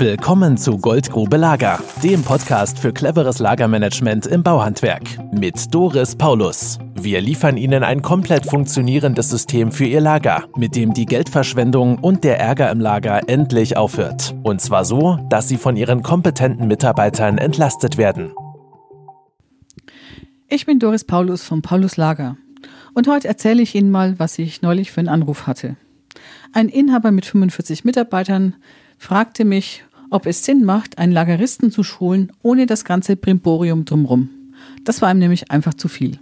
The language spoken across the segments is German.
Willkommen zu Goldgrube Lager, dem Podcast für cleveres Lagermanagement im Bauhandwerk mit Doris Paulus. Wir liefern Ihnen ein komplett funktionierendes System für Ihr Lager, mit dem die Geldverschwendung und der Ärger im Lager endlich aufhört. Und zwar so, dass Sie von Ihren kompetenten Mitarbeitern entlastet werden. Ich bin Doris Paulus vom Paulus Lager. Und heute erzähle ich Ihnen mal, was ich neulich für einen Anruf hatte. Ein Inhaber mit 45 Mitarbeitern fragte mich, ob es Sinn macht, einen Lageristen zu schulen, ohne das ganze Brimborium drumherum. Das war ihm nämlich einfach zu viel.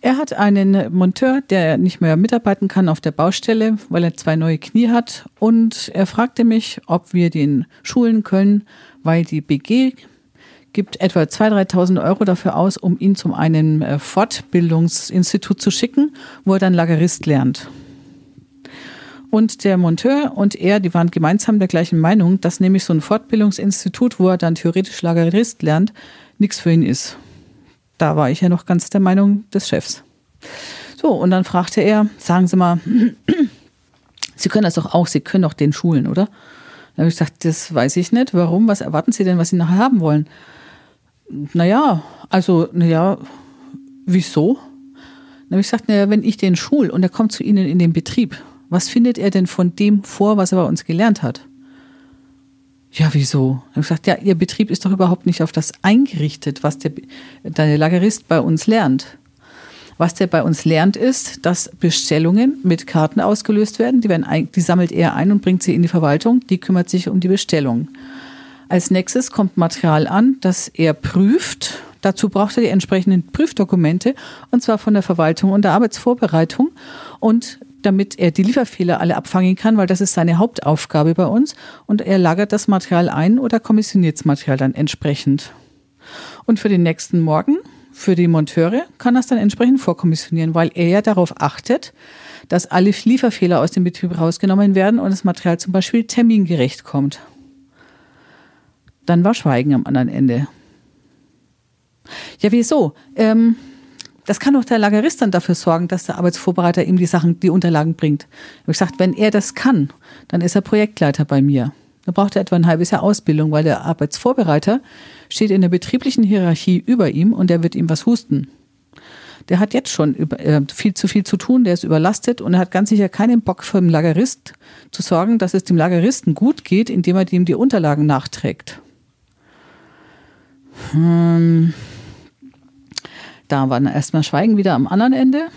Er hat einen Monteur, der nicht mehr mitarbeiten kann auf der Baustelle, weil er zwei neue Knie hat. Und er fragte mich, ob wir den schulen können, weil die BG gibt etwa 2.000, 3.000 Euro dafür aus, um ihn zum einen äh, Fortbildungsinstitut zu schicken, wo er dann Lagerist lernt. Und der Monteur und er, die waren gemeinsam der gleichen Meinung, dass nämlich so ein Fortbildungsinstitut, wo er dann theoretisch Lagerist lernt, nichts für ihn ist. Da war ich ja noch ganz der Meinung des Chefs. So, und dann fragte er, sagen Sie mal, Sie können das doch auch, Sie können doch den schulen, oder? Dann habe ich gesagt, das weiß ich nicht. Warum? Was erwarten Sie denn, was Sie nachher haben wollen? Naja, also, naja, wieso? Dann habe ich gesagt, naja, wenn ich den schul und er kommt zu Ihnen in den Betrieb, was findet er denn von dem vor, was er bei uns gelernt hat? Ja, wieso? Ich habe gesagt, ja, Ihr Betrieb ist doch überhaupt nicht auf das eingerichtet, was der, der Lagerist bei uns lernt. Was der bei uns lernt, ist, dass Bestellungen mit Karten ausgelöst werden. Die, werden die sammelt er ein und bringt sie in die Verwaltung. Die kümmert sich um die Bestellung. Als nächstes kommt Material an, das er prüft. Dazu braucht er die entsprechenden Prüfdokumente, und zwar von der Verwaltung und der Arbeitsvorbereitung. Und damit er die Lieferfehler alle abfangen kann, weil das ist seine Hauptaufgabe bei uns. Und er lagert das Material ein oder kommissioniert das Material dann entsprechend. Und für den nächsten Morgen, für die Monteure, kann er es dann entsprechend vorkommissionieren, weil er ja darauf achtet, dass alle Lieferfehler aus dem Betrieb rausgenommen werden und das Material zum Beispiel termingerecht kommt. Dann war Schweigen am anderen Ende. Ja, wieso? Ähm, das kann doch der Lagerist dann dafür sorgen, dass der Arbeitsvorbereiter ihm die Sachen, die Unterlagen bringt. Ich habe gesagt, wenn er das kann, dann ist er Projektleiter bei mir. Da braucht er etwa ein halbes Jahr Ausbildung, weil der Arbeitsvorbereiter steht in der betrieblichen Hierarchie über ihm und der wird ihm was husten. Der hat jetzt schon äh, viel zu viel zu tun, der ist überlastet und er hat ganz sicher keinen Bock für den Lagerist zu sorgen, dass es dem Lageristen gut geht, indem er ihm die Unterlagen nachträgt. Hm. Da war dann erstmal Schweigen wieder am anderen Ende.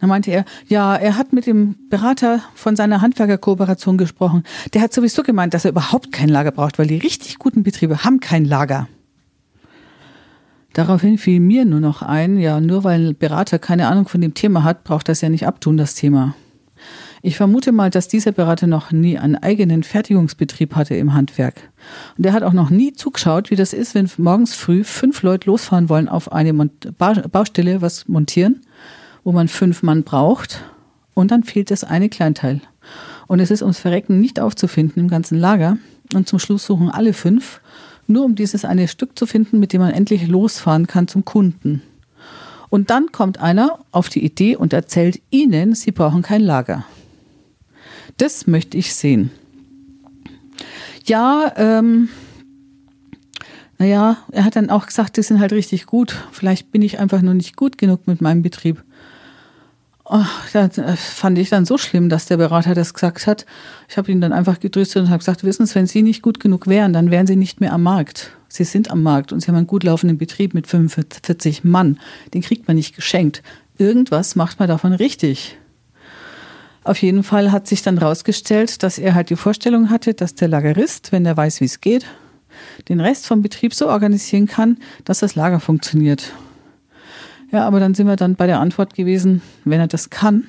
Dann meinte er, ja, er hat mit dem Berater von seiner Handwerkerkooperation gesprochen. Der hat sowieso gemeint, dass er überhaupt kein Lager braucht, weil die richtig guten Betriebe haben kein Lager. Daraufhin fiel mir nur noch ein, ja, nur weil ein Berater keine Ahnung von dem Thema hat, braucht das ja nicht abtun, das Thema. Ich vermute mal, dass dieser Berater noch nie einen eigenen Fertigungsbetrieb hatte im Handwerk. Und er hat auch noch nie zugeschaut, wie das ist, wenn morgens früh fünf Leute losfahren wollen auf eine Baustelle, was montieren, wo man fünf Mann braucht. Und dann fehlt das eine Kleinteil. Und es ist ums Verrecken nicht aufzufinden im ganzen Lager. Und zum Schluss suchen alle fünf, nur um dieses eine Stück zu finden, mit dem man endlich losfahren kann zum Kunden. Und dann kommt einer auf die Idee und erzählt ihnen, sie brauchen kein Lager. Das möchte ich sehen. Ja, ähm, naja, er hat dann auch gesagt, die sind halt richtig gut. Vielleicht bin ich einfach nur nicht gut genug mit meinem Betrieb. Oh, das fand ich dann so schlimm, dass der Berater das gesagt hat. Ich habe ihn dann einfach getröstet und habe gesagt, wissen Sie, wenn Sie nicht gut genug wären, dann wären Sie nicht mehr am Markt. Sie sind am Markt und Sie haben einen gut laufenden Betrieb mit 45 Mann. Den kriegt man nicht geschenkt. Irgendwas macht man davon richtig. Auf jeden Fall hat sich dann rausgestellt, dass er halt die Vorstellung hatte, dass der Lagerist, wenn er weiß, wie es geht, den Rest vom Betrieb so organisieren kann, dass das Lager funktioniert. Ja, aber dann sind wir dann bei der Antwort gewesen, wenn er das kann,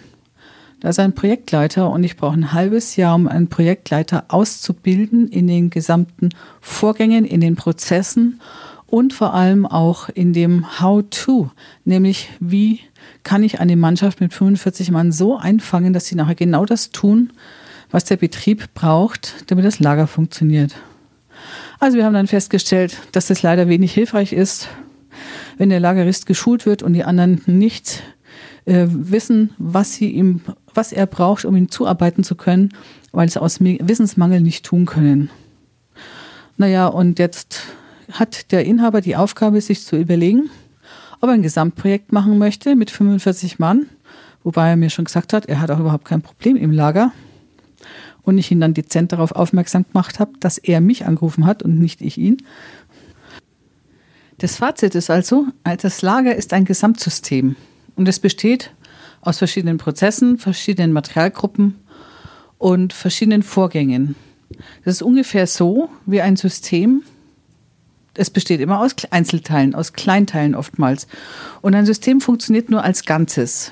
da ist ein Projektleiter und ich brauche ein halbes Jahr, um einen Projektleiter auszubilden in den gesamten Vorgängen, in den Prozessen und vor allem auch in dem How-to, nämlich wie kann ich eine Mannschaft mit 45 Mann so einfangen, dass sie nachher genau das tun, was der Betrieb braucht, damit das Lager funktioniert. Also wir haben dann festgestellt, dass das leider wenig hilfreich ist, wenn der Lagerist geschult wird und die anderen nicht äh, wissen, was sie ihm, was er braucht, um ihm zuarbeiten zu können weil sie aus Wissensmangel nicht tun können. Naja, und jetzt hat der Inhaber die Aufgabe, sich zu überlegen, ob er ein Gesamtprojekt machen möchte mit 45 Mann, wobei er mir schon gesagt hat, er hat auch überhaupt kein Problem im Lager. Und ich ihn dann dezent darauf aufmerksam gemacht habe, dass er mich angerufen hat und nicht ich ihn. Das Fazit ist also, das Lager ist ein Gesamtsystem und es besteht aus verschiedenen Prozessen, verschiedenen Materialgruppen und verschiedenen Vorgängen. Das ist ungefähr so wie ein System. Es besteht immer aus Einzelteilen, aus Kleinteilen oftmals. Und ein System funktioniert nur als Ganzes.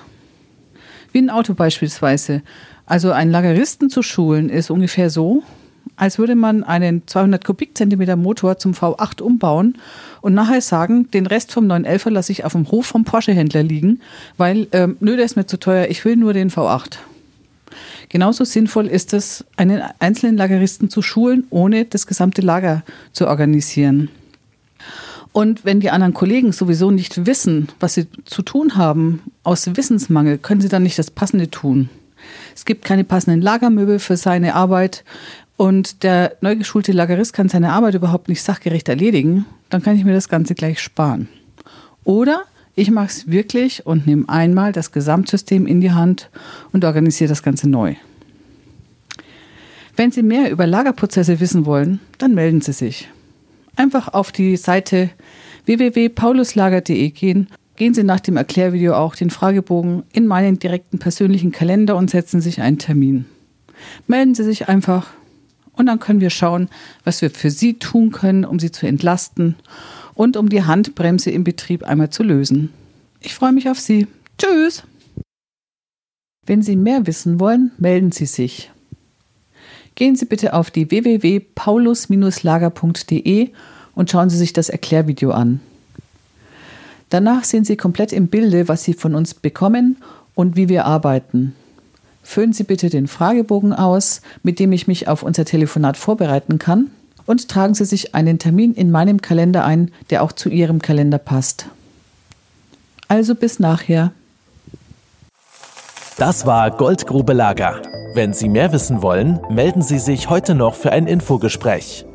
Wie ein Auto beispielsweise. Also einen Lageristen zu schulen ist ungefähr so, als würde man einen 200 Kubikzentimeter Motor zum V8 umbauen und nachher sagen, den Rest vom 911er lasse ich auf dem Hof vom Porsche-Händler liegen, weil, ähm, nö, der ist mir zu teuer, ich will nur den V8. Genauso sinnvoll ist es, einen einzelnen Lageristen zu schulen, ohne das gesamte Lager zu organisieren. Und wenn die anderen Kollegen sowieso nicht wissen, was sie zu tun haben, aus Wissensmangel, können sie dann nicht das Passende tun. Es gibt keine passenden Lagermöbel für seine Arbeit und der neu geschulte Lagerist kann seine Arbeit überhaupt nicht sachgerecht erledigen, dann kann ich mir das Ganze gleich sparen. Oder ich mache es wirklich und nehme einmal das Gesamtsystem in die Hand und organisiere das Ganze neu. Wenn Sie mehr über Lagerprozesse wissen wollen, dann melden Sie sich. Einfach auf die Seite www.pauluslager.de gehen, gehen Sie nach dem Erklärvideo auch den Fragebogen in meinen direkten persönlichen Kalender und setzen sich einen Termin. Melden Sie sich einfach und dann können wir schauen, was wir für Sie tun können, um Sie zu entlasten und um die Handbremse im Betrieb einmal zu lösen. Ich freue mich auf Sie. Tschüss! Wenn Sie mehr wissen wollen, melden Sie sich. Gehen Sie bitte auf die www.paulus-lager.de und schauen Sie sich das Erklärvideo an. Danach sind Sie komplett im Bilde, was Sie von uns bekommen und wie wir arbeiten. Füllen Sie bitte den Fragebogen aus, mit dem ich mich auf unser Telefonat vorbereiten kann und tragen Sie sich einen Termin in meinem Kalender ein, der auch zu Ihrem Kalender passt. Also bis nachher. Das war Goldgrube Lager. Wenn Sie mehr wissen wollen, melden Sie sich heute noch für ein Infogespräch.